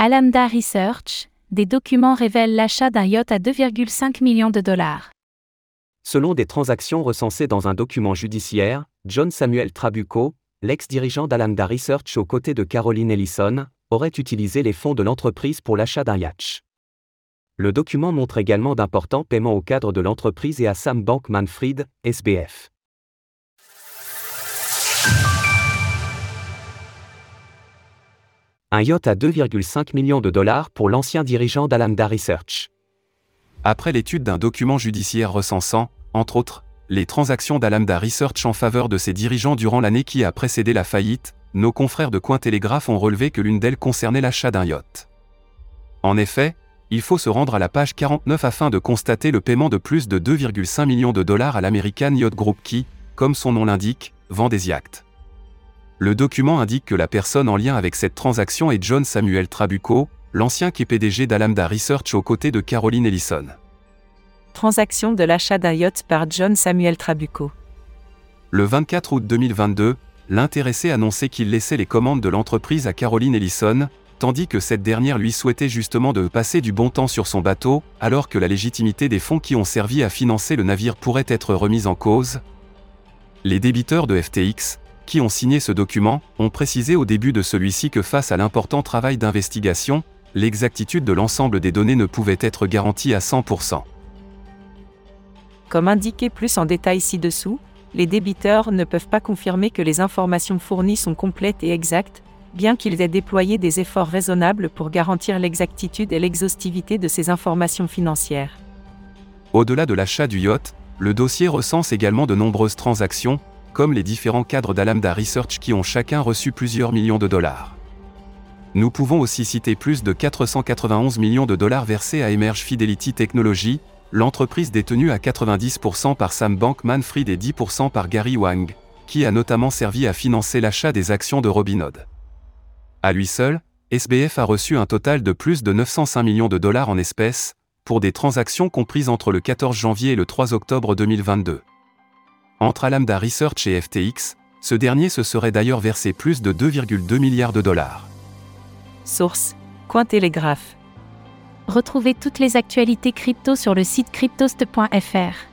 Alamda Research, des documents révèlent l'achat d'un yacht à 2,5 millions de dollars. Selon des transactions recensées dans un document judiciaire, John Samuel Trabucco, l'ex-dirigeant d'Alamda Research aux côtés de Caroline Ellison, aurait utilisé les fonds de l'entreprise pour l'achat d'un yacht. Le document montre également d'importants paiements au cadre de l'entreprise et à Sam Bank Manfred, SBF. Un yacht à 2,5 millions de dollars pour l'ancien dirigeant d'Alamda Research. Après l'étude d'un document judiciaire recensant, entre autres, les transactions d'Alamda Research en faveur de ses dirigeants durant l'année qui a précédé la faillite, nos confrères de Cointélégraphe ont relevé que l'une d'elles concernait l'achat d'un yacht. En effet, il faut se rendre à la page 49 afin de constater le paiement de plus de 2,5 millions de dollars à l'American Yacht Group qui, comme son nom l'indique, vend des yachts. Le document indique que la personne en lien avec cette transaction est John Samuel Trabucco, l'ancien qui PDG d'Alamda Research aux côtés de Caroline Ellison. Transaction de l'achat d'un yacht par John Samuel Trabucco. Le 24 août 2022, l'intéressé annonçait qu'il laissait les commandes de l'entreprise à Caroline Ellison, tandis que cette dernière lui souhaitait justement de passer du bon temps sur son bateau, alors que la légitimité des fonds qui ont servi à financer le navire pourrait être remise en cause. Les débiteurs de FTX, qui ont signé ce document, ont précisé au début de celui-ci que face à l'important travail d'investigation, l'exactitude de l'ensemble des données ne pouvait être garantie à 100%. Comme indiqué plus en détail ci-dessous, les débiteurs ne peuvent pas confirmer que les informations fournies sont complètes et exactes, bien qu'ils aient déployé des efforts raisonnables pour garantir l'exactitude et l'exhaustivité de ces informations financières. Au-delà de l'achat du yacht, le dossier recense également de nombreuses transactions, comme les différents cadres d'Alamda Research qui ont chacun reçu plusieurs millions de dollars. Nous pouvons aussi citer plus de 491 millions de dollars versés à Emerge Fidelity Technology, l'entreprise détenue à 90% par Sam Bankman-Fried et 10% par Gary Wang, qui a notamment servi à financer l'achat des actions de Robinhood. À lui seul, SBF a reçu un total de plus de 905 millions de dollars en espèces, pour des transactions comprises entre le 14 janvier et le 3 octobre 2022. Entre Alamda Research et FTX, ce dernier se serait d'ailleurs versé plus de 2,2 milliards de dollars. Source Cointelegraph. Retrouvez toutes les actualités crypto sur le site cryptost.fr.